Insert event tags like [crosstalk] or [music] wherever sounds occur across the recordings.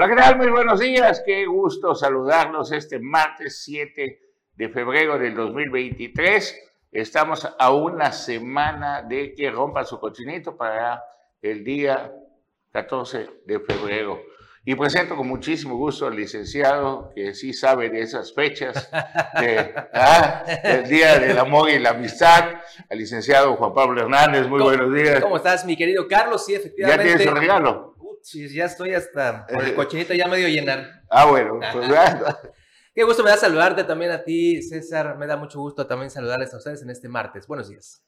Hola, ¿qué tal? Muy buenos días. Qué gusto saludarlos este martes 7 de febrero del 2023. Estamos a una semana de que rompa su cochinito para el día 14 de febrero. Y presento con muchísimo gusto al licenciado que sí sabe de esas fechas, de, [laughs] ah, del Día del Amor y la Amistad, al licenciado Juan Pablo Hernández. Muy buenos días. ¿Cómo estás, mi querido Carlos? Sí, efectivamente. ¿Ya tienes el regalo? Sí, ya estoy hasta por el cochinito ya medio llenar. Ah, bueno, pues Qué gusto me da saludarte también a ti, César. Me da mucho gusto también saludarles a ustedes en este martes. Buenos días.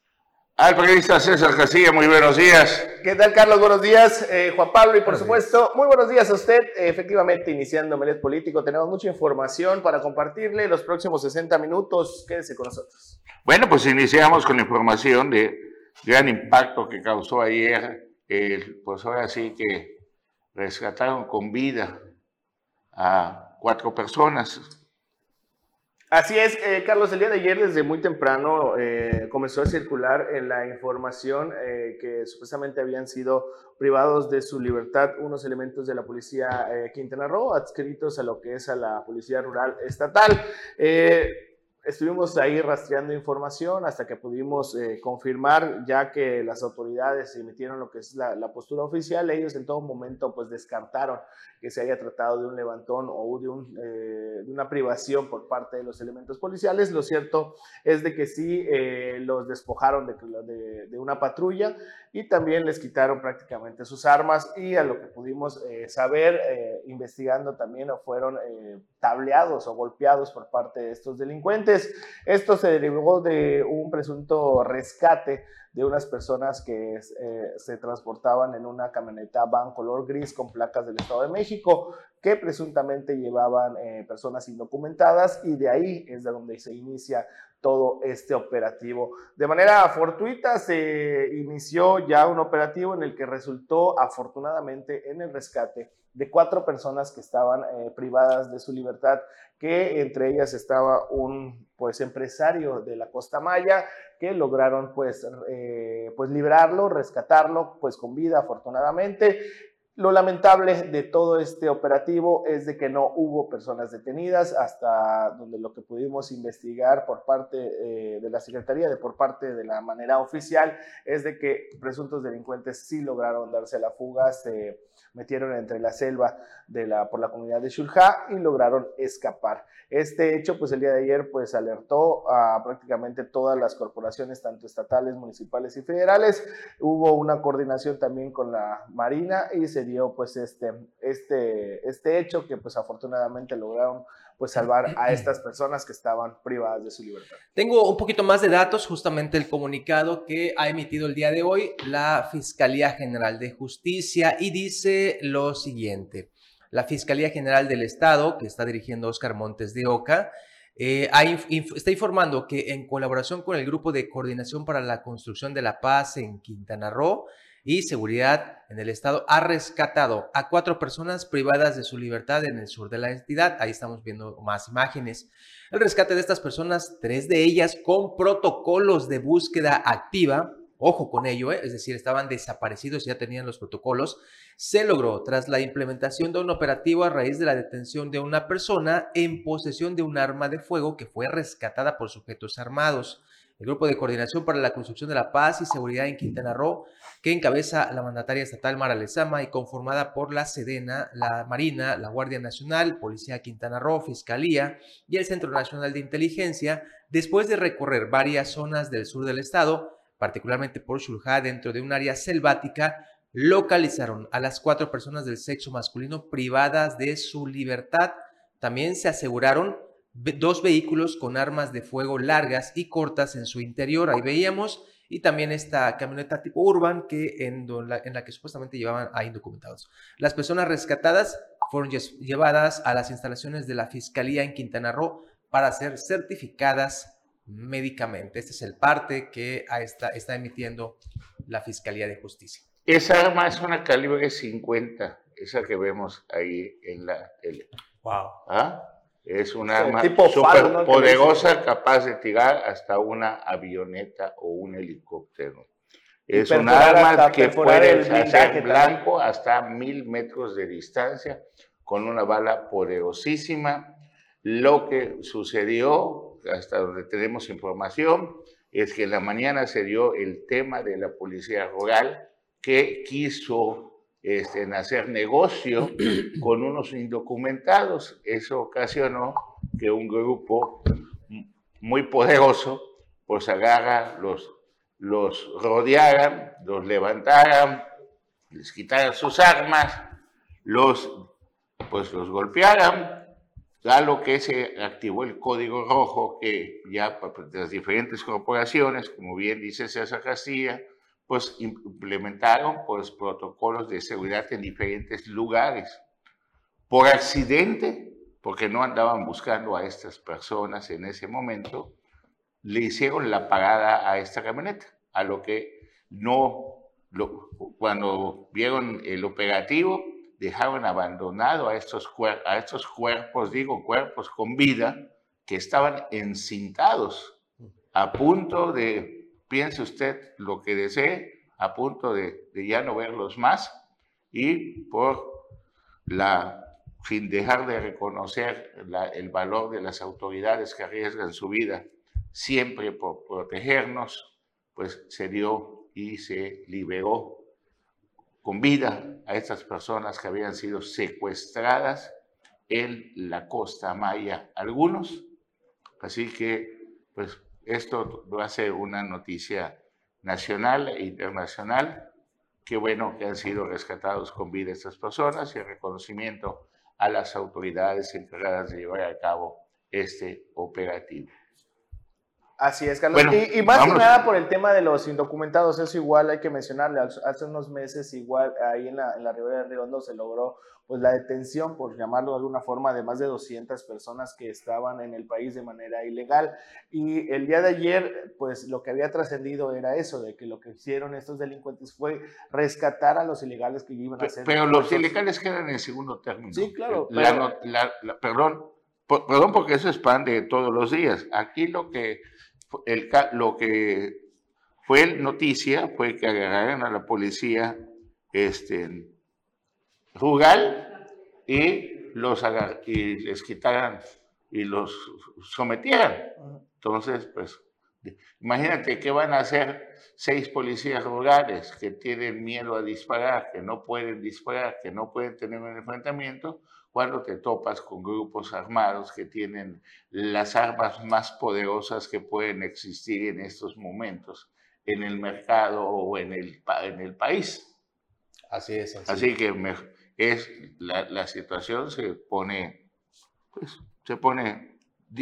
Al periodista César Casilla, muy buenos días. ¿Qué tal, Carlos? Buenos días, eh, Juan Pablo, y por supuesto, muy buenos días a usted. efectivamente, iniciando Melet Político, tenemos mucha información para compartirle los próximos 60 minutos. Quédese con nosotros. Bueno, pues iniciamos con la información de gran impacto que causó ayer, pues ahora sí que rescataron con vida a cuatro personas. Así es, eh, Carlos, el día de ayer desde muy temprano eh, comenzó a circular en la información eh, que supuestamente habían sido privados de su libertad unos elementos de la policía Quintana Roo adscritos a lo que es a la policía rural estatal estuvimos ahí rastreando información hasta que pudimos eh, confirmar, ya que las autoridades emitieron lo que es la, postura oficial, ellos en todo momento pues descartaron que se haya tratado de un levantón o de, un, eh, de una privación por parte de los elementos policiales. Lo cierto es de que sí eh, los despojaron de, de, una patrulla y también les quitaron prácticamente sus armas y a lo que pudimos saber investigando también fueron tableados o golpeados por parte de estos delincuentes. Esto se derivó de un presunto rescate de unas personas que eh, se transportaban en una camioneta van color gris con placas del Estado de México que presuntamente llevaban eh, personas indocumentadas y de ahí es de donde se inicia todo este operativo. De manera fortuita se inició ya un operativo en el que resultó afortunadamente en el rescate de cuatro personas que estaban eh, privadas de su libertad, que entre ellas estaba un pues empresario de la Costa Maya que lograron pues, eh, pues librarlo, rescatarlo pues con vida afortunadamente. Lo lamentable de todo este operativo es de que no hubo personas detenidas hasta donde lo que pudimos investigar por parte eh, de la Secretaría, de por parte de la manera oficial, es de que presuntos delincuentes sí lograron darse la fuga, se metieron entre la selva de la, por la comunidad de Shulja y lograron escapar. Este hecho, pues el día de ayer, pues alertó a prácticamente todas las corporaciones, tanto estatales, municipales y federales. Hubo una coordinación también con la Marina y se dio pues este, este, este hecho que pues afortunadamente lograron pues salvar a [clears throat] estas personas que estaban privadas de su libertad. Tengo un poquito más de datos, justamente el comunicado que ha emitido el día de hoy la Fiscalía General de Justicia y dice lo siguiente. La Fiscalía General del Estado, que está dirigiendo Oscar Montes de Oca, eh, está informando que en colaboración con el Grupo de Coordinación para la Construcción de la Paz en Quintana Roo, y Seguridad en el Estado ha rescatado a cuatro personas privadas de su libertad en el sur de la entidad. Ahí estamos viendo más imágenes. El rescate de estas personas, tres de ellas con protocolos de búsqueda activa, ojo con ello, ¿eh? es decir, estaban desaparecidos, ya tenían los protocolos, se logró tras la implementación de un operativo a raíz de la detención de una persona en posesión de un arma de fuego que fue rescatada por sujetos armados el Grupo de Coordinación para la Construcción de la Paz y Seguridad en Quintana Roo, que encabeza la mandataria estatal Mara Lezama y conformada por la Sedena, la Marina, la Guardia Nacional, Policía Quintana Roo, Fiscalía y el Centro Nacional de Inteligencia, después de recorrer varias zonas del sur del estado, particularmente por Xulja, dentro de un área selvática, localizaron a las cuatro personas del sexo masculino privadas de su libertad. También se aseguraron dos vehículos con armas de fuego largas y cortas en su interior, ahí veíamos, y también esta camioneta tipo urban que en, la, que supuestamente llevaban a indocumentados. Las personas rescatadas fueron llevadas a las instalaciones de la Fiscalía en Quintana Roo para ser certificadas médicamente. Este es el parte que está, está emitiendo la Fiscalía de Justicia. Esa arma es una calibre 50, esa que vemos ahí en la tele. Wow. ¿Ah? Es un arma súper poderosa, capaz de tirar hasta una avioneta o un helicóptero. Es un arma que puede hacer blanco hasta mil metros de distancia, con una bala poderosísima. Lo que sucedió, hasta donde tenemos información, es que en la mañana se dio el tema de la policía rural que quiso este, hacer negocio [clears throat] con unos indocumentados. Eso ocasionó que un grupo muy poderoso pues agarra, los, los rodearan, los levantaran, les quitaran sus armas, los, pues los golpearan, a lo que se activó el código rojo que ya las diferentes corporaciones, como bien dice César Castilla, pues implementaron pues, protocolos de seguridad en diferentes lugares. Por accidente, porque no andaban buscando a estas personas en ese momento, le hicieron la parada a esta camioneta, a lo que no, cuando vieron el operativo, dejaron abandonado a estos, a estos cuerpos, digo cuerpos con vida, que estaban encintados, a punto de piense usted lo que desee, a punto de, ya no verlos más y por la sin dejar de reconocer el valor de las autoridades que arriesgan su vida siempre por protegernos, pues se dio y se liberó con vida a estas personas que habían sido secuestradas en la costa maya, algunos. Así que, pues esto a ser una noticia nacional e internacional. Qué bueno que han sido rescatados con vida estas personas y el reconocimiento a las autoridades encargadas de llevar a cabo este operativo. Así es, Carlos. y, más que nada por el tema de los indocumentados, eso igual hay que mencionarle. Hace unos meses, igual ahí en la, en la Ribera de Riondo se logró pues la detención, por llamarlo de alguna forma, de más de 200 personas que estaban en el país de manera ilegal. Y el día de ayer, pues lo que había trascendido era eso, de que lo que hicieron estos delincuentes fue rescatar a los ilegales que iban a hacer. Pero los ilegales quedan en segundo término. Sí, claro. perdón, perdón porque eso es pan de todos los días. Aquí lo que el, lo que fue noticia fue que agarraron a la policía este, rural y, los y les quitaran y los sometieran. Entonces, pues, imagínate qué van a hacer seis policías rurales que tienen miedo a disparar, que no pueden disparar, que no pueden tener un enfrentamiento, cuando te topas con grupos armados que tienen las armas más poderosas que pueden existir en estos momentos en el mercado o en el, en el país. Así es. Así, que es, la, la, situación se pone, pues, se pone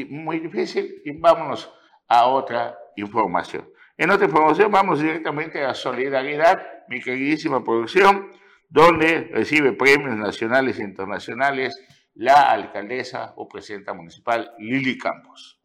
muy difícil y vámonos a otra información. En otra información vamos directamente a Solidaridad, mi queridísima producción donde recibe premios nacionales e internacionales la alcaldesa o presidenta municipal Lili Campos.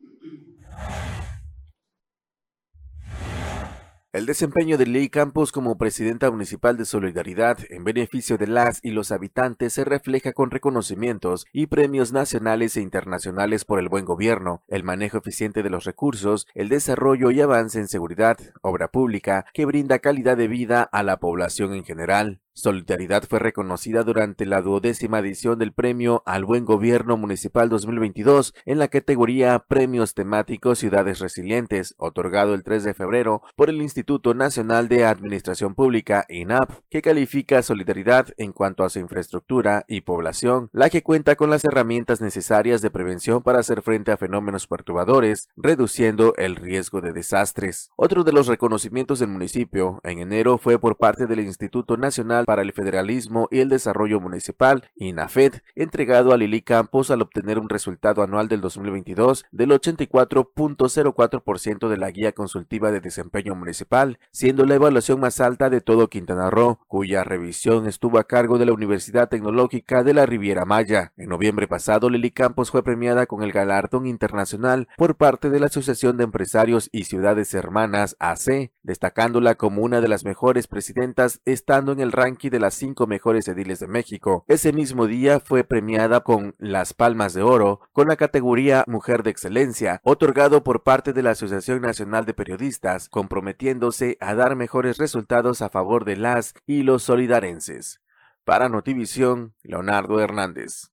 El desempeño de Lili Campos como presidenta municipal de Solidaridad en beneficio de las y los habitantes se refleja con reconocimientos y premios nacionales e internacionales por el buen gobierno, el manejo eficiente de los recursos, el desarrollo y avance en seguridad, obra pública que brinda calidad de vida a la población en general. Solidaridad fue reconocida durante la duodécima edición del Premio al Buen Gobierno Municipal 2022 en la categoría Premios Temáticos Ciudades Resilientes, otorgado el 3 de febrero por el Instituto Nacional de Administración Pública, INAP, que califica Solidaridad en cuanto a su infraestructura y población, la que cuenta con las herramientas necesarias de prevención para hacer frente a fenómenos perturbadores, reduciendo el riesgo de desastres. Otro de los reconocimientos del municipio en enero fue por parte del Instituto Nacional para el Federalismo y el Desarrollo Municipal, INAFED, entregado a Lili Campos al obtener un resultado anual del 2022 del 84.04% de la guía consultiva de desempeño municipal, siendo la evaluación más alta de todo Quintana Roo, cuya revisión estuvo a cargo de la Universidad Tecnológica de la Riviera Maya. En noviembre pasado, Lili Campos fue premiada con el galardón internacional por parte de la Asociación de Empresarios y Ciudades Hermanas AC, destacándola como una de las mejores presidentas estando en el ranking de las cinco mejores ediles de México. Ese mismo día fue premiada con las Palmas de Oro con la categoría Mujer de Excelencia, otorgado por parte de la Asociación Nacional de Periodistas, comprometiéndose a dar mejores resultados a favor de las y los solidarenses. Para Notivisión, Leonardo Hernández.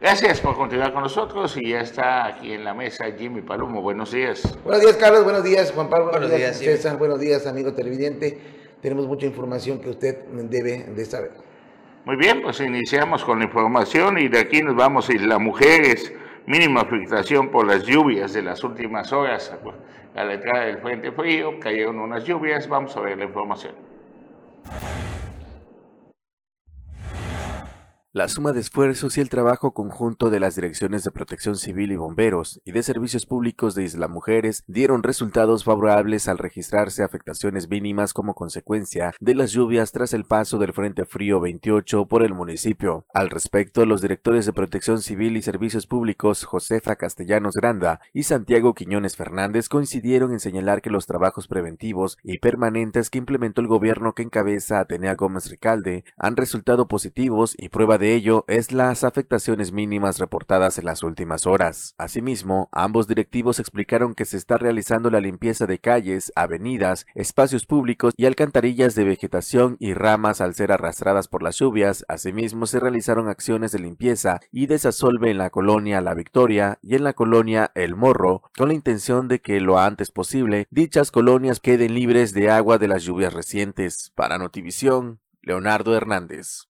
Gracias por continuar con nosotros y ya está aquí en la mesa Jimmy Palomo. Buenos días. Buenos días, Carlos. Buenos días, Juan Pablo. Buenos días, César. Buenos días, amigo televidente. Tenemos mucha información que usted debe de saber. Muy bien, pues iniciamos con la información y de aquí nos vamos. Y la mujeres, mínima afectación por las lluvias de las últimas horas a la entrada del Frente Frío, cayeron unas lluvias. Vamos a ver la información. La suma de esfuerzos y el trabajo conjunto de las direcciones de protección civil y bomberos y de servicios públicos de Isla Mujeres dieron resultados favorables al registrarse afectaciones mínimas como consecuencia de las lluvias tras el paso del Frente Frío 28 por el municipio. Al respecto, los directores de protección civil y servicios públicos Josefa Castellanos Granda y Santiago Quiñones Fernández coincidieron en señalar que los trabajos preventivos y permanentes que implementó el gobierno que encabeza Atenea Gómez Ricalde han resultado positivos y prueba de ello es las afectaciones mínimas reportadas en las últimas horas. Asimismo, ambos directivos explicaron que se está realizando la limpieza de calles, avenidas, espacios públicos y alcantarillas de vegetación y ramas al ser arrastradas por las lluvias. Asimismo, se realizaron acciones de limpieza y desasolve en la colonia La Victoria y en la colonia El Morro, con la intención de que lo antes posible dichas colonias queden libres de agua de las lluvias recientes. Para Notivisión, Leonardo Hernández.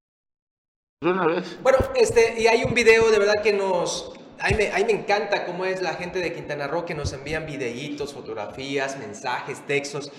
Bueno, este, y hay un video de verdad que nos... A mí, me, me encanta cómo es la gente de Quintana Roo que nos envían videitos, fotografías, mensajes, textos,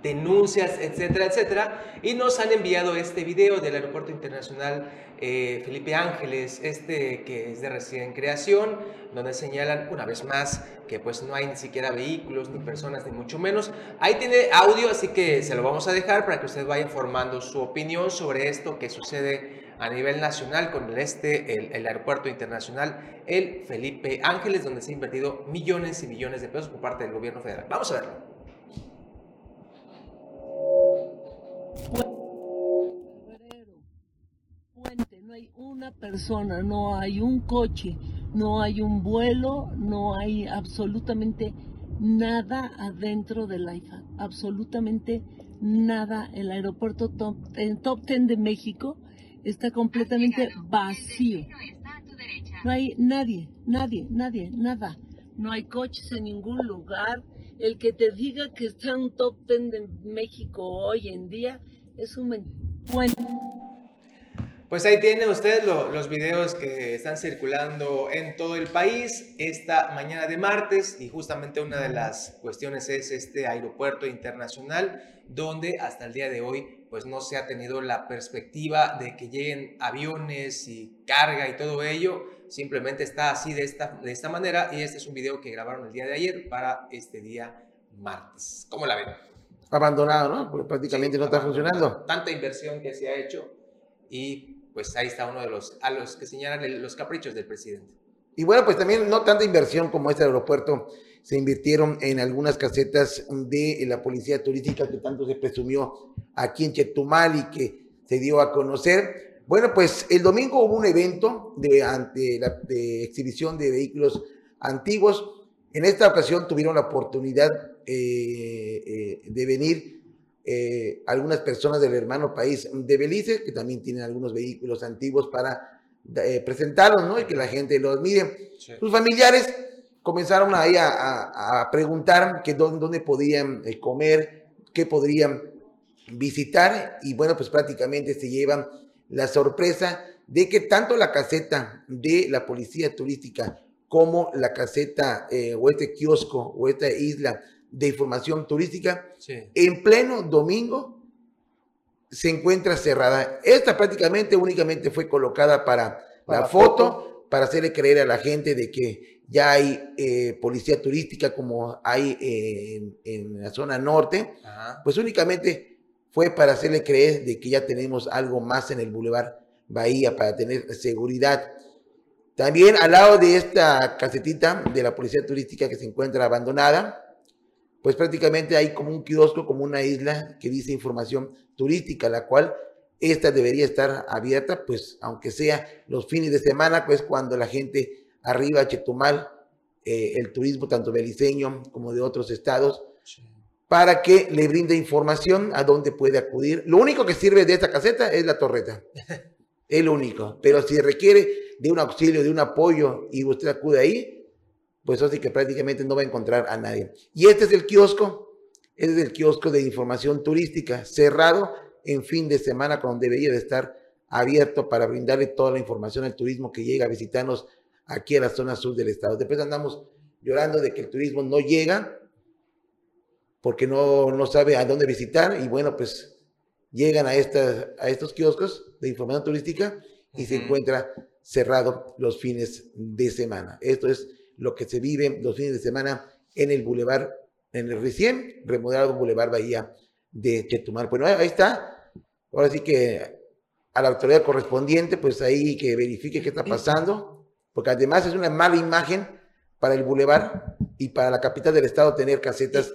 denuncias, etcétera, etcétera. Y nos han enviado este video del Aeropuerto Internacional eh, Felipe Ángeles, este que es de recién creación, donde señalan una vez más que pues no hay ni siquiera vehículos, ni personas, ni mucho menos. Ahí tiene audio, así que se lo vamos a dejar para que usted vaya formando su opinión sobre esto que sucede a nivel nacional con el este, el, aeropuerto internacional, el Felipe Ángeles, donde se han invertido millones y millones de pesos por parte del gobierno federal. Vamos a verlo. Puente, no hay una persona, no hay un coche, no hay un vuelo, no hay absolutamente nada adentro del IFA, absolutamente nada. El aeropuerto top, top 10 de México está completamente vacío. No hay nadie, nadie, nadie, nada. No hay coches en ningún lugar. El que te diga que está en un top ten de México hoy en día es un bueno. Pues ahí tiene usted los videos que están circulando en todo el país esta mañana de martes y justamente una de las cuestiones es este aeropuerto internacional donde hasta el día de hoy pues no se ha tenido la perspectiva de que lleguen aviones y carga y todo ello. Simplemente está así de esta, de esta manera y este es un video que grabaron el día de ayer para este día martes. ¿Cómo la ven? Abandonado, ¿no? Porque prácticamente no está funcionando. Tanta inversión que se ha hecho y pues ahí está uno de los, a los que señalan los caprichos del presidente. Y bueno, pues también no tanta inversión como este aeropuerto se invirtieron en algunas casetas de la policía turística que tanto se presumió aquí en Chetumal y que se dio a conocer. Bueno, pues el domingo hubo un evento de, de exhibición de vehículos antiguos. En esta ocasión tuvieron la oportunidad eh, eh, de venir eh, algunas personas del hermano país de Belice, que también tienen algunos vehículos antiguos para presentarlos, ¿no? Y que la gente los mire. Sus familiares comenzaron ahí a, preguntar que dónde, podían eh, comer, qué podrían visitar y bueno, pues prácticamente se llevan la sorpresa de que tanto la caseta de la policía turística como la caseta eh, o este kiosco o esta isla de información turística en pleno domingo se encuentra cerrada. Esta prácticamente únicamente fue colocada para, la foto, para hacerle creer a la gente de que ya hay eh, policía turística como hay eh, en, la zona norte, pues únicamente fue para hacerle creer de que ya tenemos algo más en el Boulevard Bahía para tener seguridad. También al lado de esta casetita de la policía turística que se encuentra abandonada, pues prácticamente hay como un kiosco, como una isla que dice información turística, la cual esta debería estar abierta, pues aunque sea los fines de semana, pues cuando la gente arriba Chetumal, eh, el turismo tanto beliceño como de otros estados, para que le brinde información a dónde puede acudir. Lo único que sirve de esta caseta es la torreta. [laughs] Es lo único. Pero si requiere de un auxilio, de un apoyo y usted acude ahí, pues así que prácticamente no va a encontrar a nadie. Y este es el kiosco, este es el kiosco de información turística, cerrado en fin de semana cuando debería de estar abierto para brindarle toda la información al turismo que llega a visitarnos aquí a la zona sur del estado. Después andamos llorando de que el turismo no llega porque no, no sabe a dónde visitar y bueno, pues llegan a, esta, a estos kioscos de información turística y se encuentra cerrado los fines de semana. Esto es lo que se vive los fines de semana en el bulevar, en el recién remodelado Boulevard Bahía de Chetumal. Bueno, ahí está. Ahora sí que a la autoridad correspondiente, pues ahí que verifique qué está pasando, porque además es una mala imagen para el bulevar y para la capital del estado tener casetas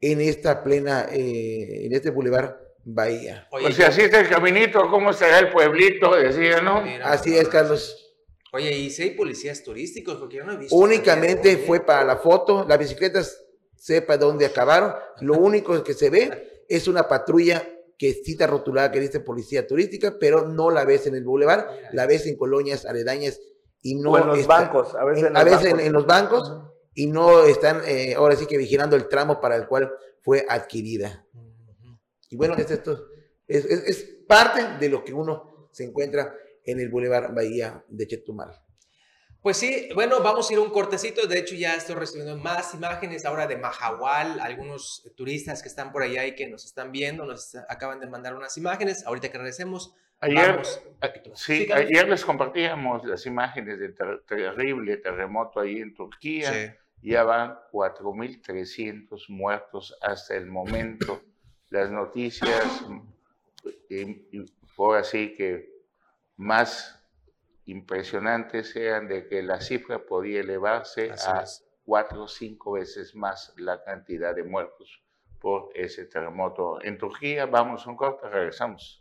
en esta plena, eh, en este bulevar Bahía. Oye, si así está el caminito, ¿cómo será el pueblito? Decía, ¿no? así es, Carlos. Oye, ¿y si hay policías turísticos? Porque yo no he visto. Únicamente fue para la foto, las bicicletas sepa dónde acabaron. Lo único que se ve es una patrulla que cita rotulada que dice policía turística, pero no la ves en el bulevar, la ves en colonias aledañas y no en los bancos, a veces, en, a veces En, los bancos y no están eh, ahora sí que vigilando el tramo para el cual fue adquirida. Y bueno, es esto es, es, parte de lo que uno se encuentra en el Boulevard Bahía de Chetumal. Pues sí, bueno, vamos a ir a un cortecito. De hecho, ya estoy recibiendo más imágenes ahora de Mahahual. Algunos turistas que están por allá y que nos están viendo nos acaban de mandar unas imágenes. Ahorita que regresemos. Ayer, sí, ayer les compartíamos las imágenes del terrible terremoto ahí en Turquía. Ya van 4.300 muertos hasta el momento las noticias, y, por así que más impresionantes sean de que la cifra podía elevarse a cuatro o cinco veces más la cantidad de muertos por ese terremoto en Turquía. Vamos un corte, regresamos.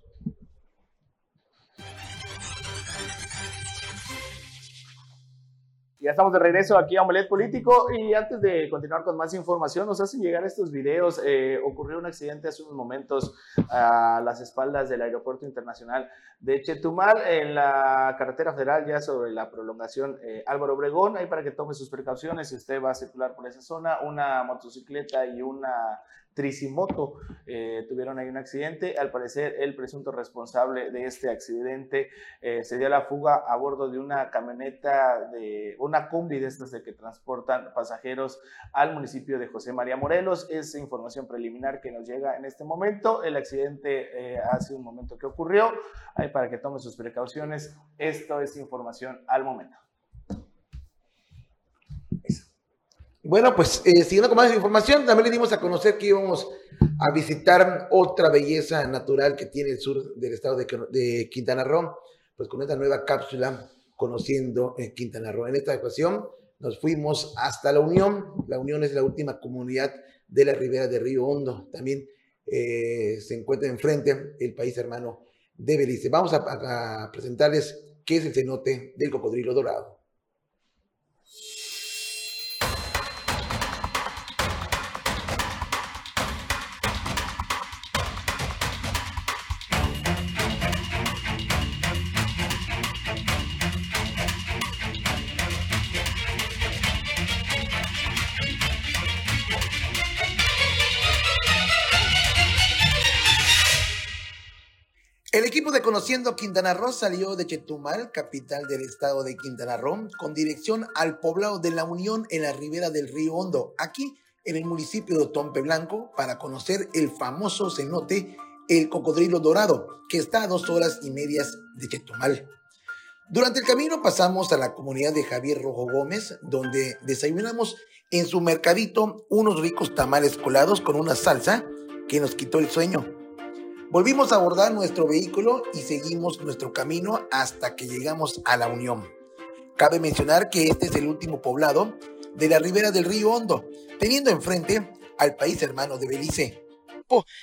Estamos de regreso aquí a Omelet Político y antes de continuar con más información, nos hacen llegar estos videos. Eh, ocurrió un accidente hace unos momentos a las espaldas del Aeropuerto Internacional de Chetumal en la carretera federal ya sobre la prolongación eh, Álvaro Obregón. Ahí para que tome sus precauciones si usted va a circular por esa zona, una motocicleta y una Tricimoto eh, tuvieron ahí un accidente. Al parecer, el presunto responsable de este accidente eh, se dio la fuga a bordo de una camioneta, de una combi de estas de que transportan pasajeros al municipio de José María Morelos. Es información preliminar que nos llega en este momento. El accidente eh, hace un momento que ocurrió. Ahí para que tome sus precauciones. Esto es información al momento. Bueno, pues eh, siguiendo con más información, también le dimos a conocer que íbamos a visitar otra belleza natural que tiene el sur del estado de, Quintana Roo, pues con esta nueva cápsula conociendo eh, Quintana Roo. En esta ocasión nos fuimos hasta La Unión. La Unión es la última comunidad de la ribera de Río Hondo. También eh, se encuentra enfrente el país hermano de Belice. Vamos a, a presentarles qué es el cenote del cocodrilo dorado. De Conociendo Quintana Roo salió de Chetumal, capital del estado de Quintana Roo, con dirección al poblado de La Unión en la ribera del río Hondo, aquí en el municipio de Tompe Blanco, para conocer el famoso cenote El Cocodrilo Dorado, que está a dos horas y medias de Chetumal. Durante el camino pasamos a la comunidad de Javier Rojo Gómez, donde desayunamos en su mercadito unos ricos tamales colados con una salsa que nos quitó el sueño. Volvimos a abordar nuestro vehículo y seguimos nuestro camino hasta que llegamos a La Unión. Cabe mencionar que este es el último poblado de la ribera del río Hondo, teniendo enfrente al país hermano de Belice.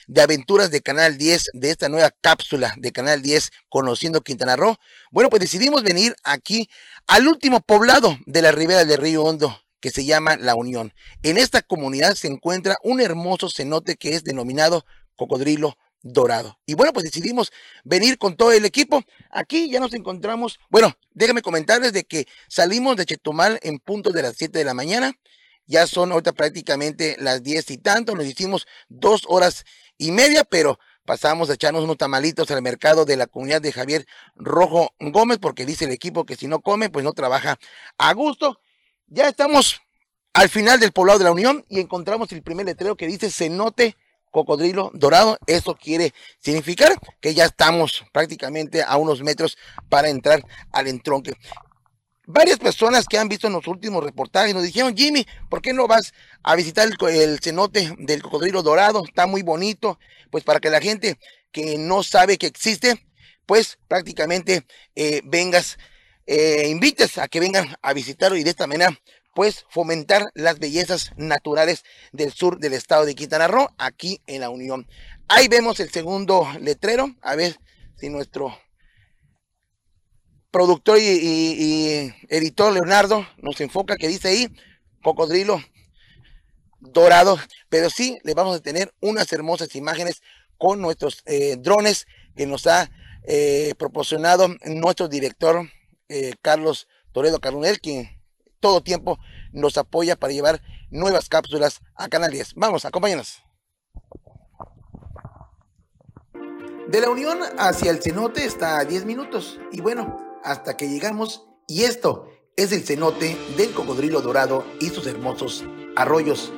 De aventuras de Canal 10, de esta nueva cápsula de Canal 10, conociendo Quintana Roo. Bueno, pues decidimos venir aquí al último poblado de la ribera del río Hondo, que se llama La Unión. En esta comunidad se encuentra un hermoso cenote que es denominado Cocodrilo Dorado. Y bueno, pues decidimos venir con todo el equipo. Aquí ya nos encontramos. Bueno, déjame comentarles de que salimos de Chetumal en punto de las 7 de la mañana. Ya son ahorita prácticamente las 10 y tanto. Nos hicimos dos horas y media, pero pasamos a echarnos unos tamalitos al mercado de la comunidad de Javier Rojo Gómez, porque dice el equipo que si no come, pues no trabaja a gusto. Ya estamos al final del poblado de la Unión y encontramos el primer letrero que dice cenote cocodrilo dorado. Eso quiere significar que ya estamos prácticamente a unos metros para entrar al entronque. Varias personas que han visto en los últimos reportajes nos dijeron, Jimmy, ¿por qué no vas a visitar el, cenote del cocodrilo dorado? Está muy bonito. Pues para que la gente que no sabe que existe, pues prácticamente eh, vengas, eh, invites a que vengan a visitarlo y de esta manera pues fomentar las bellezas naturales del sur del estado de Quintana Roo, aquí en la Unión. Ahí vemos el segundo letrero, a ver si nuestro productor y, editor Leonardo nos enfoca que dice ahí cocodrilo dorado, pero sí le vamos a tener unas hermosas imágenes con nuestros eh, drones que nos ha eh, proporcionado nuestro director eh, Carlos Toledo Carunel, quien todo tiempo nos apoya para llevar nuevas cápsulas a Canal 10. Vamos, acompáñanos. De la Unión hacia el cenote está a 10 minutos y bueno, hasta que llegamos y esto es el cenote del cocodrilo dorado y sus hermosos arroyos.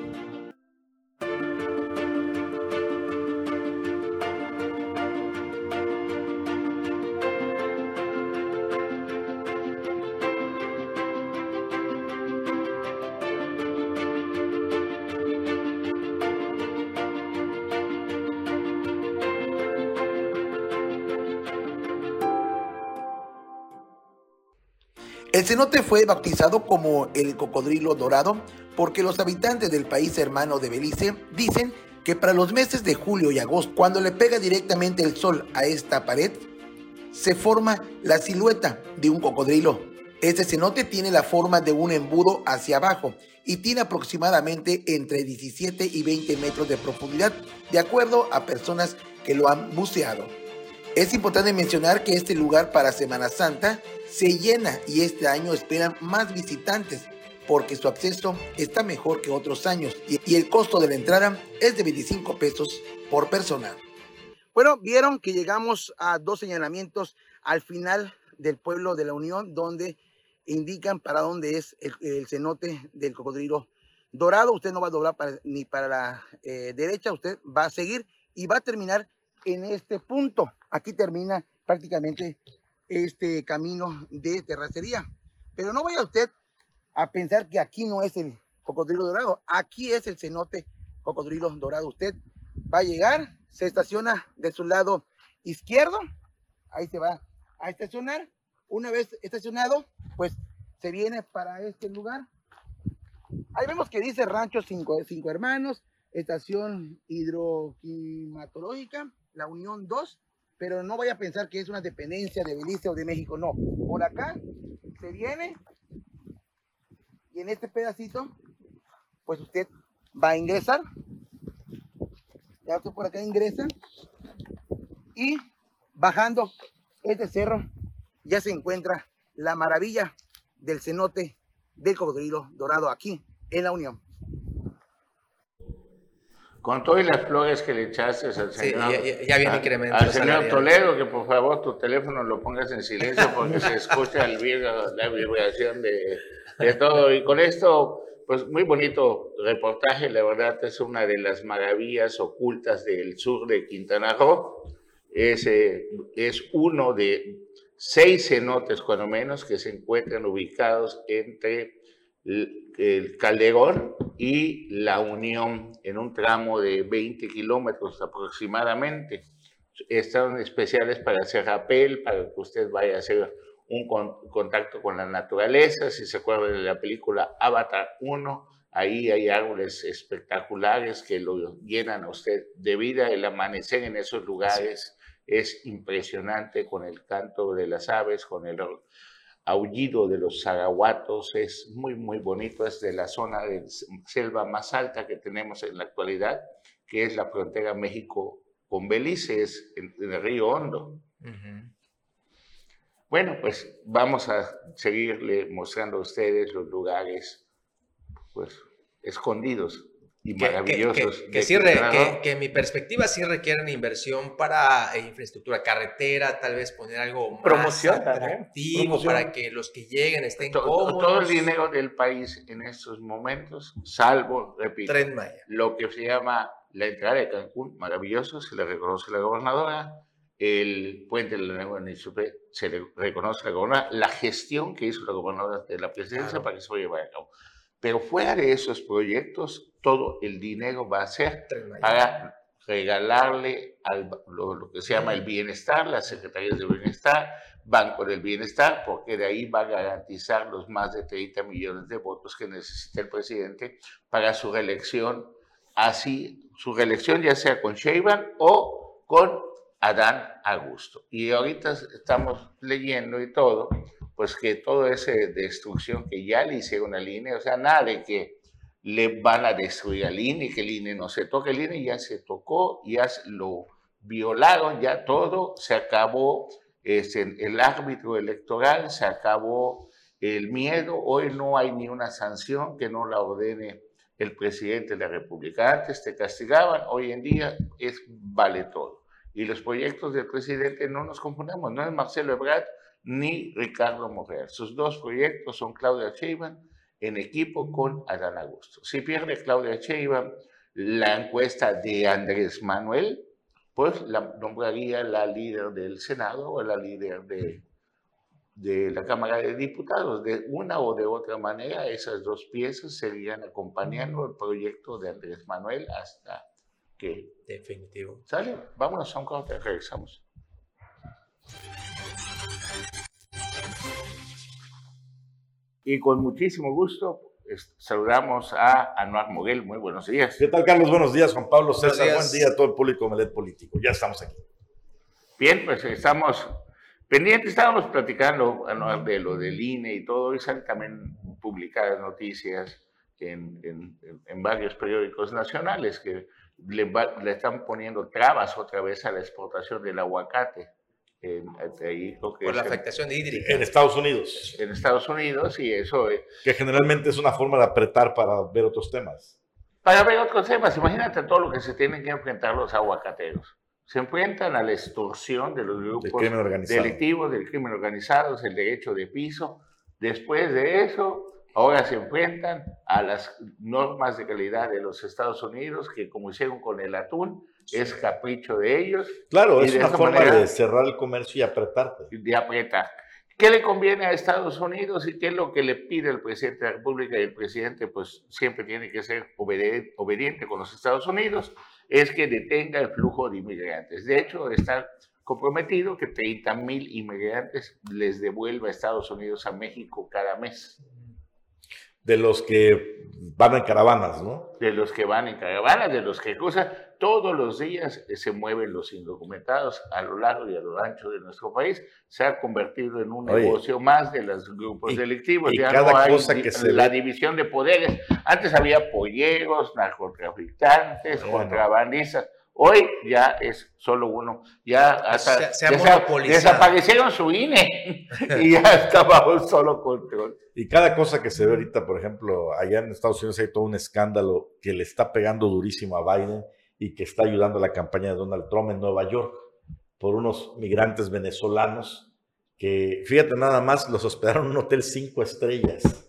Cenote fue bautizado como el cocodrilo dorado porque los habitantes del país hermano de Belice dicen que para los meses de julio y agosto, cuando le pega directamente el sol a esta pared, se forma la silueta de un cocodrilo. Este cenote tiene la forma de un embudo hacia abajo y tiene aproximadamente entre 17 y 20 metros de profundidad, de acuerdo a personas que lo han buceado. Es importante mencionar que este lugar para Semana Santa se llena y este año esperan más visitantes porque su acceso está mejor que otros años y, el costo de la entrada es de 25 pesos por persona. Bueno, vieron que llegamos a dos señalamientos al final del pueblo de la Unión donde indican para dónde es el, cenote del cocodrilo dorado. Usted no va a doblar ni para la eh, derecha, usted va a seguir y va a terminar en este punto. Aquí termina prácticamente este camino de terracería. Pero no vaya usted a pensar que aquí no es el cocodrilo dorado. Aquí es el cenote cocodrilo dorado. Usted va a llegar, se estaciona de su lado izquierdo. Ahí se va a estacionar. Una vez estacionado, pues se viene para este lugar. Ahí vemos que dice Rancho Cinco, Hermanos, Estación Hidroclimatológica, La Unión 2 pero no vaya a pensar que es una dependencia de Belice o de México, no. Por acá se viene y en este pedacito, pues usted va a ingresar. Ya usted por acá ingresa y bajando este cerro ya se encuentra la maravilla del cenote del cocodrilo dorado aquí en la Unión con todas las flores que le echaste al señor. ya, viene incremento. Al señor Toledo, que por favor tu teléfono lo pongas en silencio porque se escucha el la vibración de, de, todo. Y con esto, pues muy bonito reportaje, la verdad es una de las maravillas ocultas del sur de Quintana Roo. Es, eh, es uno de seis cenotes, cuando menos, que se encuentran ubicados entre el Calderón y La Unión en un tramo de 20 kilómetros aproximadamente. Están especiales para hacer rapel, para que usted vaya a hacer un contacto con la naturaleza. Si se acuerdan de la película Avatar 1, ahí hay árboles espectaculares que lo llenan a usted de vida. El amanecer en esos lugares es impresionante con el canto de las aves, con el aullido de los zaraguatos, es muy, muy bonito, es de la zona de selva más alta que tenemos en la actualidad, que es la frontera México con Belice, es en, el río Hondo. Bueno, pues vamos a seguirle mostrando a ustedes los lugares pues, escondidos y maravillosos. Que, que, en mi perspectiva sí requieren inversión para eh, infraestructura, carretera, tal vez poner algo más Promoción atractivo para que los que lleguen estén cómodos. Todo el dinero del país en estos momentos, salvo, repito, lo que se llama la entrada de Cancún, maravilloso, se le reconoce a la gobernadora, el puente de la Nueva se le reconoce a la gobernadora, la gestión que hizo la gobernadora de la presidencia para que se vaya a cabo. Pero fuera de esos proyectos, todo el dinero va a ser para regalarle al, lo, que se llama el bienestar, las secretarías de bienestar, Banco del Bienestar, porque de ahí va a garantizar los más de 30 millones de votos que necesita el presidente para su reelección, así su reelección ya sea con Sheinbaum o con Adán Augusto. Y ahorita estamos leyendo y todo, pues que toda esa destrucción que ya le hicieron al INE, o sea, nada de que le van a destruir al INE, que el INE no se toque, el INE ya se tocó, ya lo violaron, ya todo, se acabó este, el árbitro electoral, se acabó el miedo, hoy no hay ni una sanción que no la ordene el presidente de la República. Antes te castigaban, hoy en día es vale todo. Y los proyectos del presidente, no nos confundamos, no es Marcelo Ebrard, ni Ricardo Mujer. Sus dos proyectos son Claudia Sheinbaum en equipo con Adán Augusto. Si pierde Claudia Sheinbaum la encuesta de Andrés Manuel, pues la nombraría la líder del Senado o la líder de, de la Cámara de Diputados. De una o de otra manera, esas dos piezas serían acompañando el proyecto de Andrés Manuel hasta que... Definitivo. ¿Sale? Vámonos a un corte, regresamos. Y con muchísimo gusto saludamos a Anuar Moguel. Muy buenos días. ¿Qué tal, Carlos? Buenos días, Juan Pablo César. Buen día a todo el público Melet Político. Ya estamos aquí. Bien, pues estamos pendientes. Estábamos platicando Anuar, de lo del INE y todo. Y salen también publicadas noticias en, en, varios periódicos nacionales que le, le están poniendo trabas otra vez a la exportación del aguacate por la afectación hídrica. En Estados Unidos. En Estados Unidos, y eso. es que generalmente es una forma de apretar para ver otros temas. Para ver otros temas. Imagínate todo lo que se tienen que enfrentar los aguacateros. Se enfrentan a la extorsión de los grupos delictivos, del crimen organizado, el derecho de piso. Después de eso, ahora se enfrentan a las normas de calidad de los Estados Unidos, que como hicieron con el atún, es capricho de ellos. Claro, es una forma de cerrar el comercio y apretarte. De apretar. ¿Qué le conviene a Estados Unidos y qué es lo que le pide el presidente de la República? Y el presidente pues siempre tiene que ser obediente, con los Estados Unidos, es que detenga el flujo de inmigrantes. De hecho, está comprometido que 30 mil inmigrantes les devuelva a Estados Unidos a México cada mes de los que van en caravanas, ¿no? De los que van en caravanas, de los que cruzan. Todos los días se mueven los indocumentados a lo largo y a lo ancho de nuestro país. Se ha convertido en un negocio más de los grupos delictivos. ya cada no hay cosa que se la división de poderes. Antes había polleros, narcotraficantes, contrabandistas. Hoy ya es solo uno. Ya hasta se, desaparecieron su INE [laughs] y ya está bajo un solo control. Y cada cosa que se ve ahorita, por ejemplo, allá en Estados Unidos hay todo un escándalo que le está pegando durísimo a Biden y que está ayudando a la campaña de Donald Trump en Nueva York por unos migrantes venezolanos que, fíjate nada más, los hospedaron en un hotel cinco estrellas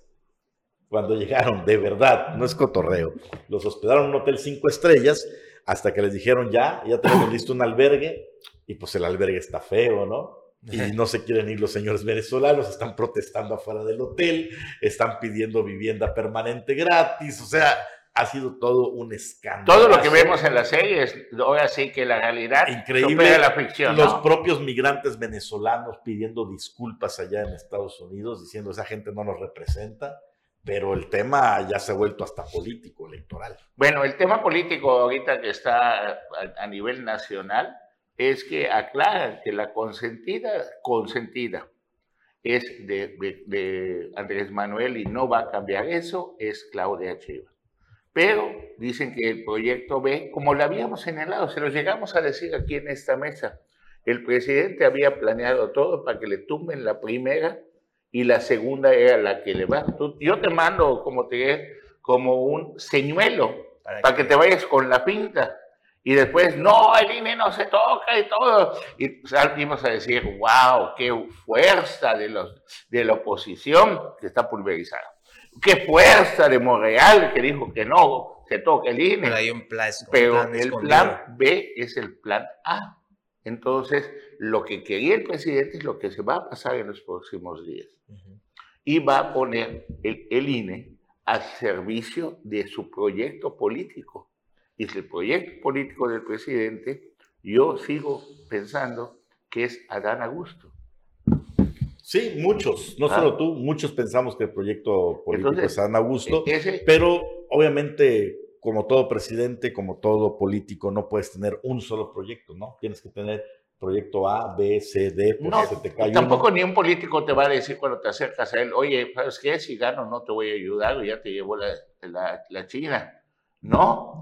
cuando llegaron, de verdad, no es cotorreo. Los hospedaron en un hotel cinco estrellas hasta que les dijeron ya, ya tenemos [laughs] listo un albergue y pues el albergue está feo, ¿no? Y no se quieren ir los señores venezolanos, están protestando afuera del hotel, están pidiendo vivienda permanente gratis, o sea, ha sido todo un escándalo. Todo lo que vemos en las series, ahora sí que la realidad increíble la ficción. Los propios migrantes venezolanos pidiendo disculpas allá en Estados Unidos, diciendo esa gente no nos representa pero el tema ya se ha vuelto hasta político, electoral. Bueno, el tema político ahorita que está a, nivel nacional es que aclaran que la consentida, consentida es de, Andrés Manuel y no va a cambiar eso, es Claudia Sheinbaum. Pero dicen que el proyecto B, como lo habíamos señalado, se lo llegamos a decir aquí en esta mesa, el presidente había planeado todo para que le tumben la primera y la segunda era la que le va. yo te mando, como te como un señuelo para, que, te vayas con la pinta. Y después, no, el INE no se toca y todo. Y salimos a decir, wow, qué fuerza de, los, de la oposición que está pulverizada. Qué fuerza de Monreal que dijo que no se toca el INE. Pero hay un plan, Pero el plan B es el plan A. Entonces, lo que quería el presidente es lo que se va a pasar en los próximos días. Y va a poner el, el INE al servicio de su proyecto político. Y el proyecto político del presidente, yo sigo pensando que es Adán Augusto. Sí, muchos, no ah. solo tú, muchos pensamos que el proyecto político es Adán Augusto, e-, pero obviamente como todo presidente, como todo político, no puedes tener un solo proyecto, ¿no? Tienes que tener proyecto A, B, C, D, porque no, se te cae tampoco ni un político te va a decir cuando te acercas a él, oye, ¿sabes qué? Si gano no te voy a ayudar o ya te llevo la, la, la China. No,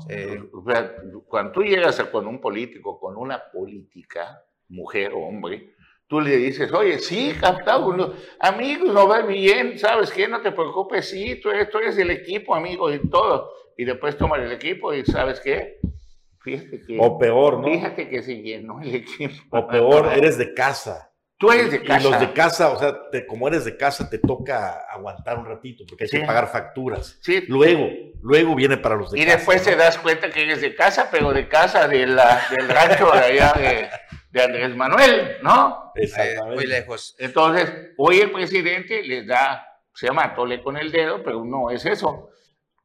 cuando tú llegas con un político, con una política, mujer o hombre, tú le dices, oye, sí, captado, amigos, no va bien, ¿sabes qué? No te preocupes, sí, tú eres, tú eres equipo, amigo, y todo. Y después toma el equipo y ¿sabes qué? o peor, ¿no? Fíjate que se llenó el equipo. O peor, eres de casa. Tú eres de casa. Y los de casa, o sea, como eres de casa, te toca aguantar un ratito porque hay que pagar facturas. Sí. Luego, luego viene para los de casa. Y después te das cuenta que eres de casa, pero de casa de la, del rancho de allá de, de Andrés Manuel, ¿no? Exactamente. muy lejos. Entonces, hoy el presidente les da, se llama tole con el dedo, pero no es eso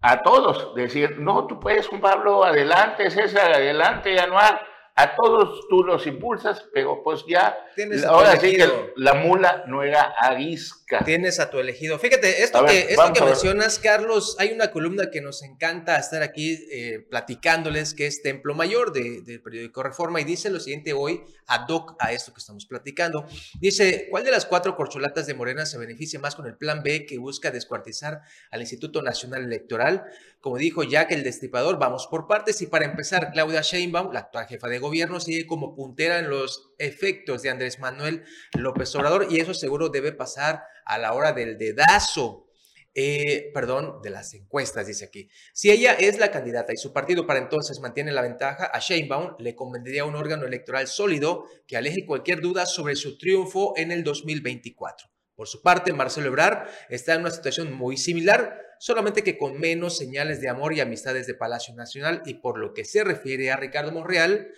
a todos, decir, no, tú puedes, Juan Pablo, adelante, César, adelante, Anuar, a todos tú los impulsas, pero pues ya, ahora sí que la mula no era arisca. Tienes a tu elegido. Fíjate, esto que, esto que mencionas, Carlos, hay una columna que nos encanta estar aquí eh, platicándoles, que es Templo Mayor del periódico Reforma, y dice lo siguiente hoy, ad hoc a esto que estamos platicando. Dice, ¿cuál de las cuatro corcholatas de Morena se beneficia más con el plan B que busca descuartizar al Instituto Nacional Electoral? Como dijo Jack el Destripador, vamos por partes, y para empezar, Claudia Sheinbaum, la actual jefa de gobierno sigue como puntera en los efectos de Andrés Manuel López Obrador y eso seguro debe pasar a la hora del dedazo. Eh, perdón, de las encuestas, dice aquí. Si ella es la candidata y su partido para entonces mantiene la ventaja, a Sheinbaum le convendría un órgano electoral sólido que aleje cualquier duda sobre su triunfo en el 2024. Por su parte, Marcelo Ebrard está en una situación muy similar, solamente que con menos señales de amor y amistades de Palacio Nacional y por lo que se refiere a Ricardo Monreal,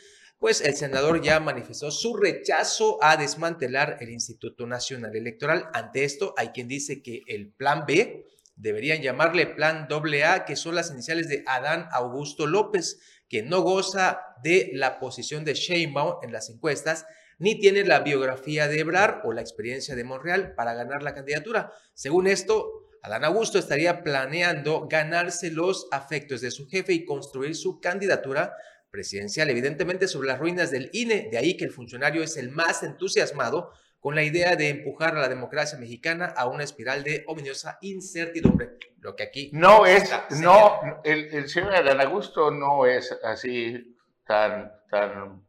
pues el senador ya manifestó su rechazo a desmantelar el Instituto Nacional Electoral. Ante esto, hay quien dice que el plan B deberían llamarle plan AA, que son las iniciales de Adán Augusto López, que no goza de la posición de Sheinbaum en las encuestas, ni tiene la biografía de Ebrar o la experiencia de Monreal para ganar la candidatura. Según esto, Adán Augusto estaría planeando ganarse los afectos de su jefe y construir su candidatura presidencial, evidentemente sobre las ruinas del INE, de ahí que el funcionario es el más entusiasmado con la idea de empujar a la democracia mexicana a una espiral de ominiosa incertidumbre, lo que aquí... No es, no, el, el señor Adán Augusto no es así tan, tan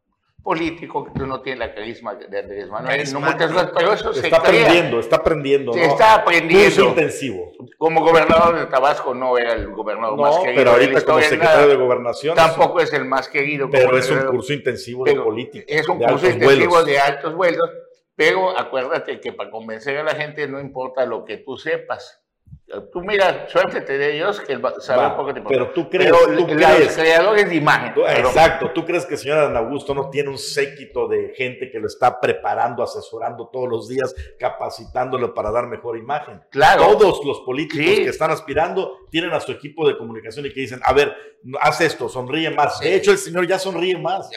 político que no tiene la carisma de Andrés Manuel. No muchas veces, pero eso está se aprendiendo, está aprendiendo. Se está aprendiendo. intensivo. Como gobernador de Tabasco no era el gobernador más querido. Pero ahorita como secretario de gobernación. Tampoco es el más querido. Pero es un curso intensivo de política. Es un curso intensivo de altos vuelos. Pero acuérdate que para convencer a la gente no importa lo que tú sepas Tú mira, suéltete de ellos que sabe un poco de Pero tú crees, pero tú crees, creadores de imagen. exacto, tú crees que el señor Ana Augusto no tiene un séquito de gente que lo está preparando, asesorando todos los días, capacitándolo para dar mejor imagen. Claro. Todos los políticos que están aspirando tienen a su equipo de comunicación y que dicen, a ver, haz esto, sonríe más. De hecho, el señor ya sonríe más.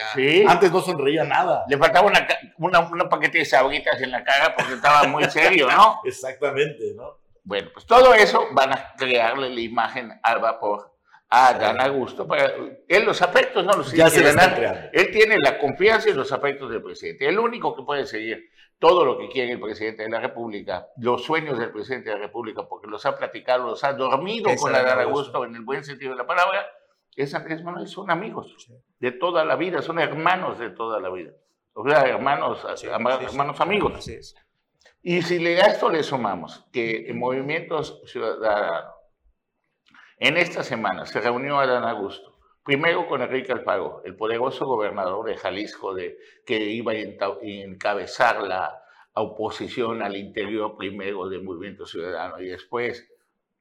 Antes no sonreía nada. Le faltaba una, una, una paquete de sabritas en la cara porque estaba muy serio, ¿no? [laughs] Exactamente, ¿no? Bueno, pues todo eso van a crearle la imagen al vapor a Dan Augusto. Para, él los afectos no los tiene que ganar. Él tiene la confianza y los afectos del presidente. El único que puede seguir todo lo que quiere el presidente de la República, los sueños del presidente de la República, porque los ha platicado, los ha dormido con de Augusto en el buen sentido de la palabra, es Andrés Manuel, son amigos de toda la vida, son hermanos de toda la vida. O sea, hermanos, hermanos amigos. Y si a esto le sumamos que en Movimientos Ciudadanos, en esta semana se reunió Adán Augusto, primero con Enrique Alfaro, el poderoso gobernador de Jalisco, de, que iba a encabezar la oposición al interior primero del Movimiento Ciudadano y después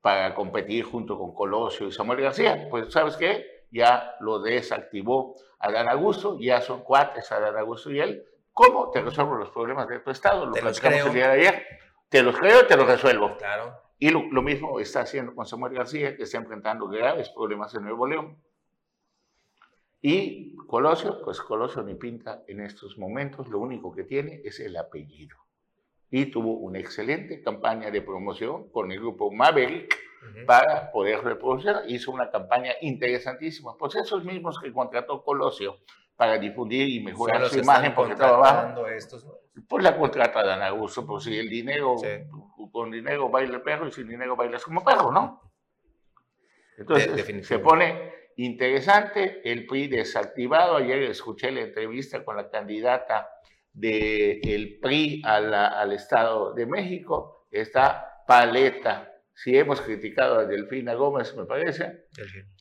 para competir junto con Colosio y Samuel García. Pues, ¿sabes qué? Ya lo desactivó Adán Augusto, ya son cuates Adán Augusto y él. ¿Cómo te resuelvo los problemas de tu estado? Lo te creo. el día de ayer. Te los creo, te los resuelvo. Claro. Y lo, lo, mismo está haciendo con Samuel García, que está enfrentando graves problemas en Nuevo León. Y Colosio, pues Colosio ni pinta en estos momentos, lo único que tiene es el apellido y tuvo una excelente campaña de promoción con el grupo Maverick para poder reproducir. Hizo una campaña interesantísima. Pues esos mismos que contrató Colosio para difundir y mejorar su imagen porque estaba bajo. Pues la contrata Dan Augusto, pues si el dinero, con dinero baila el perro y sin dinero bailas como perro, ¿no? Entonces se pone interesante el PRI desactivado. Ayer escuché la entrevista con la candidata del PRI al Estado de México, está paleta. Si hemos criticado a Delfina Gómez, me parece,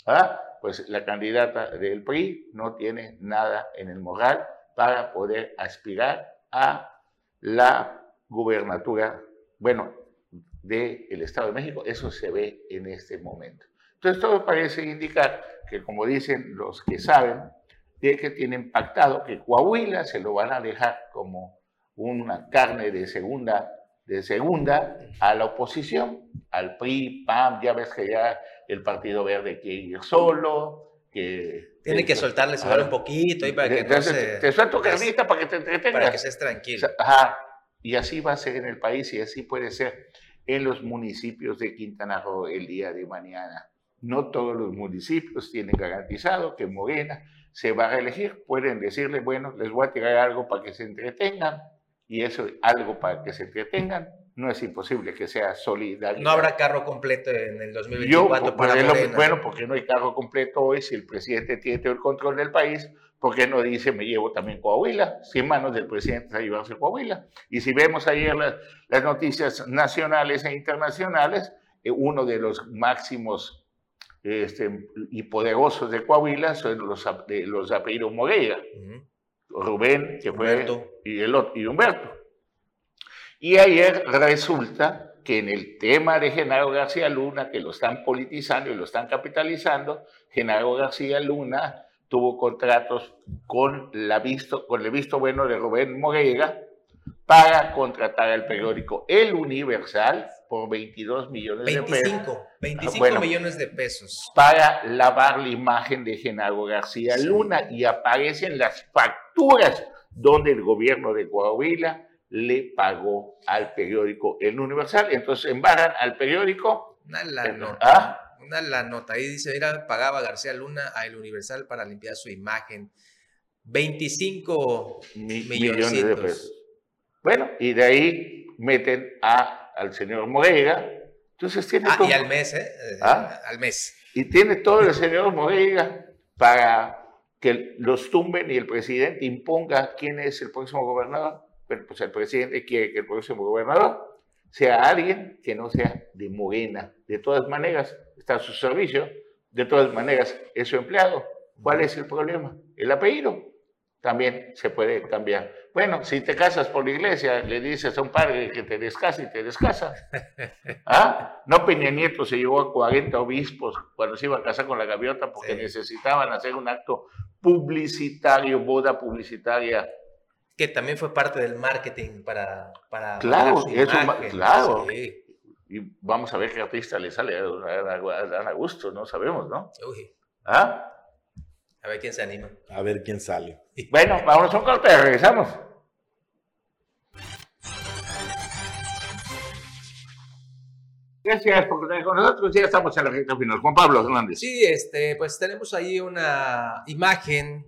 ¿ah? Pues la candidata del PRI no tiene nada en el moral para poder aspirar a la gubernatura, bueno, del Estado de México. Eso se ve en este momento. Entonces, todo parece indicar que, como dicen los que saben, de que tienen pactado que Coahuila se lo van a dejar como una carne de segunda, de segunda a la oposición, al PRI, PAM, ya ves que ya el Partido Verde quiere ir solo, que... Tiene que soltarles un poquito ahí para que no se... Te suelto carnita para que te entretengas. Para que estés tranquilo. Ajá, y así va a ser en el país y así puede ser en los municipios de Quintana Roo el día de mañana. No todos los municipios tienen garantizado que Morena se va a reelegir, pueden decirle, bueno, les voy a tirar algo para que se entretengan, y eso, algo para que se entretengan, no es imposible que sea solidario. No habrá carro completo en el 2024 para Bueno, porque no hay carro completo hoy si el presidente tiene todo el control del país, ¿por qué no dice me llevo también Coahuila? Si en manos del presidente se llevarse Coahuila. Y si vemos ayer las, las noticias nacionales e internacionales, eh, uno de los máximos este, y poderosos de Coahuila son los, los apellidos Moreira, Rubén, que fue, y, el, y Humberto. Y ayer resulta que en el tema de Genaro García Luna, que lo están politizando y lo están capitalizando, Genaro García Luna tuvo contratos con, la visto, con el visto bueno de Rubén Moreira para contratar al periódico El Universal por 22 millones de pesos. 25 millones de pesos. Para lavar la imagen de Genaro García Luna y aparecen las facturas donde el gobierno de Coahuila le pagó al periódico El Universal. Entonces embarran al periódico. Una la nota. ¿Ah? Una la nota. Ahí dice, mira, pagaba García Luna a El Universal para limpiar su imagen. 25 millones de pesos. Bueno, y de ahí meten a, al señor Moreira. Entonces tiene ah, y al mes, ¿eh? eh ¿Ah? Al mes. Y tiene todo el señor Moreira para que los tumben y el presidente imponga quién es el próximo gobernador. Bueno, pues el presidente quiere que el próximo gobernador sea alguien que no sea de Morena. De todas maneras, está a su servicio. De todas maneras, es su empleado. ¿Cuál es el problema? El apellido también se puede cambiar. Bueno, si te casas por la iglesia, le dices a un padre que te descase y te descasa. [laughs] ¿Ah? No Peña Nieto se llevó a 40 obispos cuando se iba a casar con la gaviota porque necesitaban hacer un acto publicitario, boda publicitaria. Que también fue parte del marketing para... para claro, eso, claro. Y vamos a ver qué artista le sale a, a, a gusto, no sabemos, ¿no? ¿Ah? A ver quién se anima. A ver quién sale. Bueno, vamos a un corte, regresamos. Gracias por estar con nosotros. Ya estamos en la recta final. Juan Pablo Hernández. Sí, este, pues tenemos ahí una imagen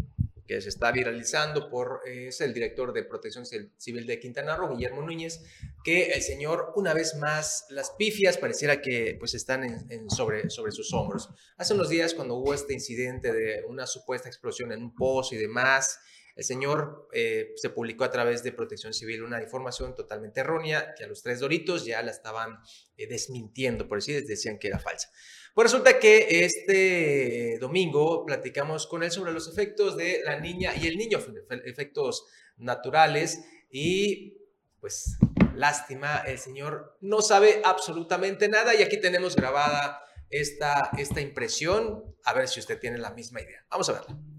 que se está viralizando por es el director de Protección Civil de Quintana Roo, Guillermo Núñez, que el señor una vez más las pifias pareciera que pues están en, sobre, sobre sus hombros. Hace unos días cuando hubo este incidente de una supuesta explosión en un pozo y demás, el señor eh, se publicó a través de Protección Civil una información totalmente errónea que a los tres doritos ya la estaban eh, desmintiendo, por decir, decían que era falsa. Pues resulta que este domingo platicamos con él sobre los efectos de la niña y el niño, efectos naturales y pues lástima, el señor no sabe absolutamente nada y aquí tenemos grabada esta, esta impresión, a ver si usted tiene la misma idea. Vamos a verla.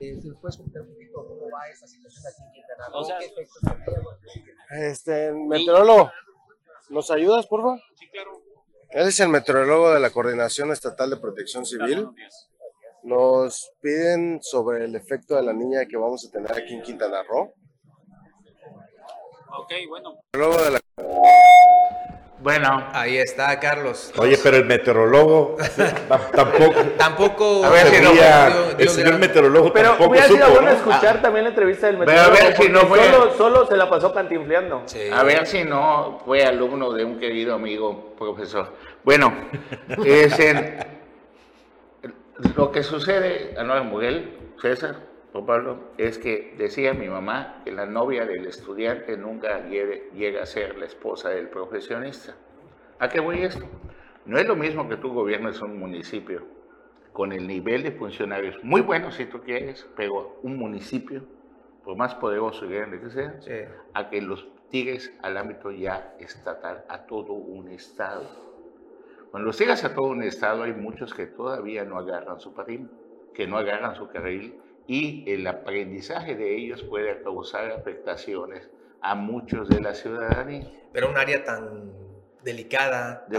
Eh, ¿Se nos puedes contar un poquito cómo va esta situación aquí en Quintana Roo? ¿Qué efectos Este, meteorólogo, ¿nos ayudas, por favor? Sí, claro. Él es el meteorólogo de la Coordinación Estatal de Protección Civil. Nos piden sobre el efecto de la niña que vamos a tener aquí en Quintana Roo. Ok, bueno. Meteorólogo de la bueno. Ahí está, Carlos. Oye, pero el meteorólogo tampoco. [laughs] tampoco. A ver si no el señor meteorólogo pero tampoco. hubiera sido bueno escuchar también la entrevista del meteorólogo. a ver si no fue. Solo, solo, se la pasó cantinfleando. A ver si no fue alumno de un querido amigo profesor. Bueno, es en, lo que sucede, a Nueva Muguel, César, Juan Pablo, es que decía mi mamá que la novia del estudiante nunca llega a ser la esposa del profesionista. ¿A qué voy esto? No es lo mismo que tú gobiernes un municipio con el nivel de funcionarios muy bueno si tú quieres, pero un municipio, por más poderoso y grande que sea, a que los tires al ámbito ya estatal, a todo un estado. Cuando los tiras a todo un estado hay muchos que todavía no agarran su patín, que no agarran su carril y el aprendizaje de ellos puede causar afectaciones a muchos de la ciudadanía. Pero un área tan delicada de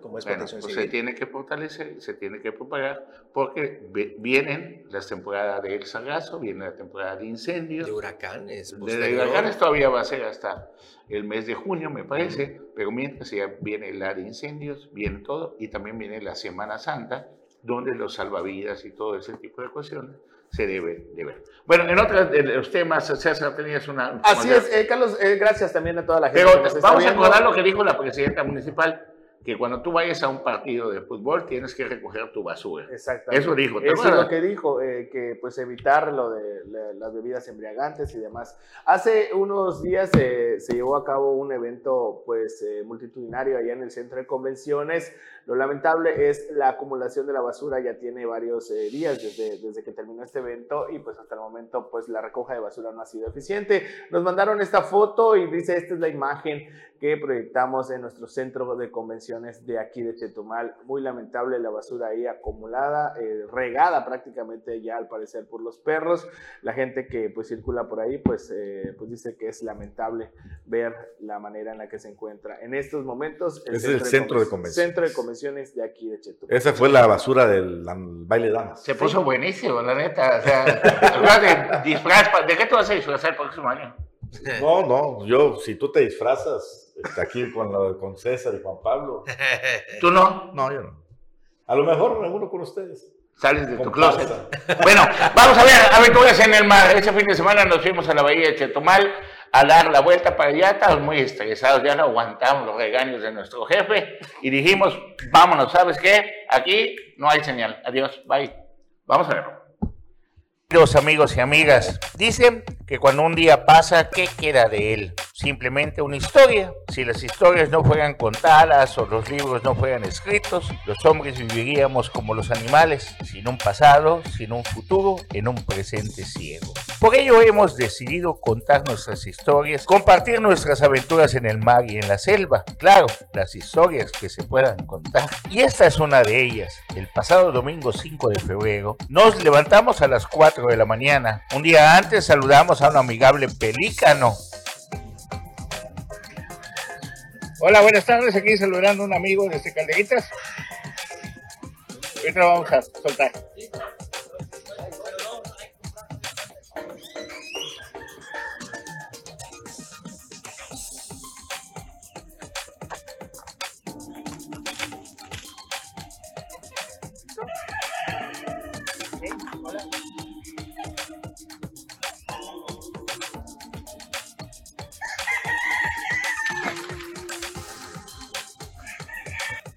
como es bueno, pues se tiene que fortalecer, se tiene que propagar, porque vienen las temporadas de sargazo, viene la temporada de incendios. De huracanes. De huracanes todavía va a ser hasta el mes de junio, me parece, pero mientras ya viene área de incendios, viene todo, y también viene la Semana Santa, donde los salvavidas y todo ese tipo de cuestiones se debe de ver. Bueno, en otros de los temas, César, tenías una... Así es, eh, Carlos, eh, gracias también a toda la gente. Pero vamos a recordar lo que dijo la presidenta municipal que cuando tú vayas a un partido de fútbol tienes que recoger tu basura. Exactamente. Eso dijo. Eso es lo que dijo, eh, que pues evitar lo de las bebidas embriagantes y demás. Hace unos días eh, se llevó a cabo un evento pues eh, multitudinario allá en el centro de convenciones. Lo lamentable es la acumulación de la basura, ya tiene varios días desde, desde que terminó este evento y pues hasta el momento pues la recoja de basura no ha sido eficiente. Nos mandaron esta foto y dice esta es la imagen que proyectamos en nuestro centro de convenciones de aquí de Chetumal. Muy lamentable la basura ahí acumulada, eh, regada prácticamente ya al parecer por los perros. La gente que pues circula por ahí pues, eh, pues dice que es lamentable ver la manera en la que se encuentra en estos momentos. El es centro el centro de, convenciones. Centro de convenciones de aquí de Chetumal. Esa fue la basura del baile de damas. Se puso buenísimo, la neta. O sea, [laughs] de disfraz, ¿de qué te vas a disfrazar el próximo año? No, no, yo, si tú te disfrazas, está aquí con, la, con César y Juan Pablo. [laughs] ¿Tú no? No, yo no. A lo mejor me uno con ustedes. Sales de tu closet. [laughs] Bueno, vamos a ver aventuras en el mar. Este fin de semana nos fuimos a la bahía de Chetumal a dar la vuelta para allá. Estamos muy estresados, ya no aguantamos los regaños de nuestro jefe y dijimos, vámonos, ¿sabes qué? Aquí no hay señal. Adiós, bye. Vamos a verlo. Queridos amigos y amigas, dicen que cuando un día pasa, ¿qué queda de él? Simplemente una historia. Si las historias no fueran contadas o los libros no fueran escritos, los hombres viviríamos como los animales, sin un pasado, sin un futuro, en un presente ciego. Por ello hemos decidido contar nuestras historias, compartir nuestras aventuras en el mar y en la selva. Claro, las historias que se puedan contar. Y esta es una de ellas. El pasado domingo 5 de febrero, nos levantamos a las 4 de la mañana. Un día antes saludamos un amigable pelícano. Hola, buenas tardes. Aquí saludando a un amigo de este Calderitas. Ahorita vamos a soltar.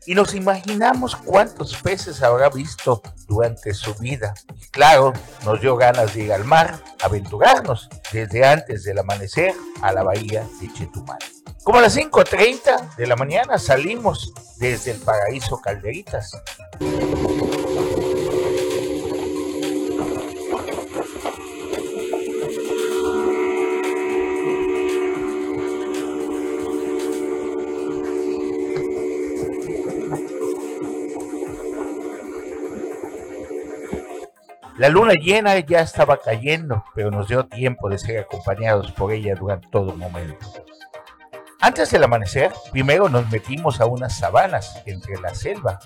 Y nos imaginamos cuántos peces habrá visto durante su vida. Y claro, nos dio ganas de ir al mar, aventurarnos desde antes del amanecer a la bahía de Chetumal. Como a las 5.30 de la mañana salimos desde el paraíso Calderitas. La luna llena ya estaba cayendo, pero nos dio tiempo de ser acompañados por ella durante todo momento. Antes del amanecer, primero nos metimos a unas sabanas entre la selva.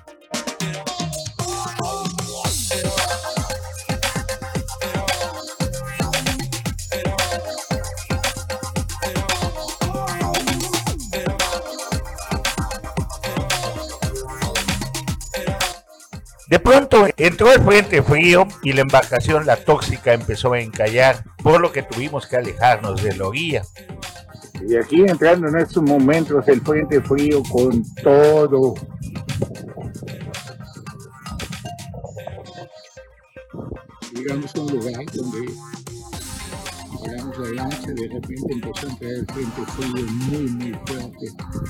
De pronto entró el frente frío y la embarcación La Tóxica empezó a encallar, por lo que tuvimos que alejarnos de la orilla. Y aquí entrando en estos momentos el frente frío con todo. Llegamos a un lugar donde paramos la lancha, de repente empezó a entrar el frente frío muy, muy fuerte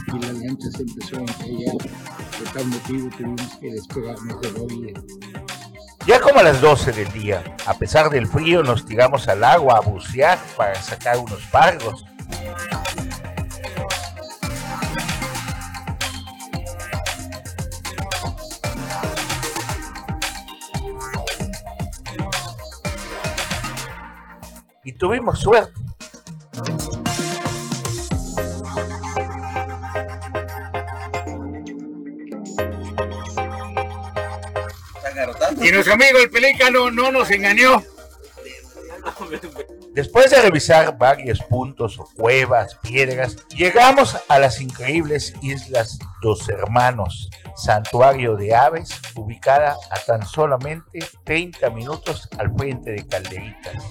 y la lancha se empezó a encallar. Por tal motivo tuvimos que despegarnos de la orilla. Ya como a las 12 del día, a pesar del frío, nos tiramos al agua a bucear para sacar unos pargos. Y tuvimos suerte. Y nuestro amigo el pelícano no nos engañó. Después de revisar varios puntos o cuevas, piedras, llegamos a las increíbles islas Dos Hermanos, santuario de aves ubicada a tan solamente 30 minutos al frente de Calderitas.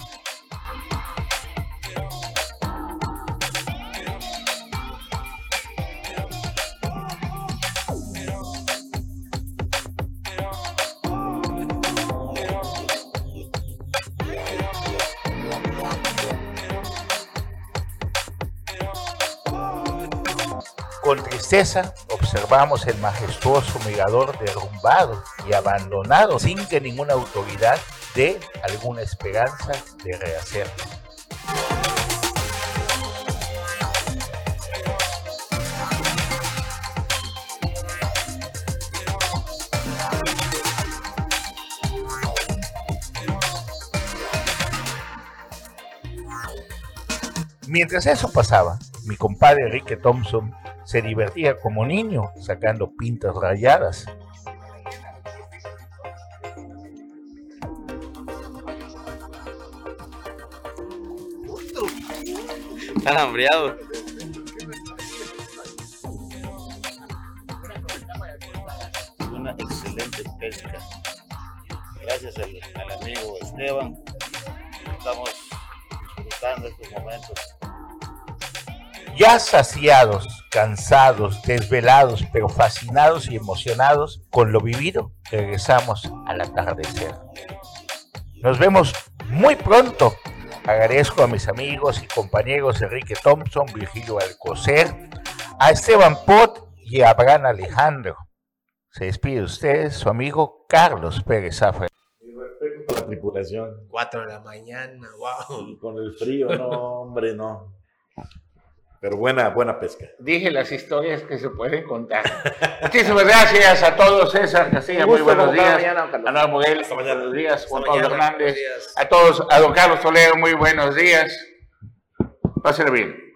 Tristeza observamos el majestuoso mirador derrumbado y abandonado sin que ninguna autoridad dé alguna esperanza de rehacerlo. Mientras eso pasaba, mi compadre Enrique Thompson se divertía como niño sacando pintas rayadas. Están hambriados. Una excelente pesca. Gracias al, al amigo Esteban. Estamos disfrutando estos momentos. Ya saciados, cansados, desvelados, pero fascinados y emocionados con lo vivido, regresamos al atardecer. Nos vemos muy pronto. Agradezco a mis amigos y compañeros Enrique Thompson, Virgilio Alcocer, a Esteban Pot y a Abraham Alejandro. Se despide de ustedes su amigo Carlos Pérez Zafra. Respeto a la tripulación. 4 de la mañana, wow. Y con el frío, no, hombre, no. Pero buena, buena pesca. Dije las historias que se pueden contar. [laughs] Muchísimas gracias a todos, César Castilla, muy buenos días. A Noel Moguel, buenos días. Juan Pablo Hernández, a todos, a don Carlos Toledo, muy buenos días. Pásenlo bien.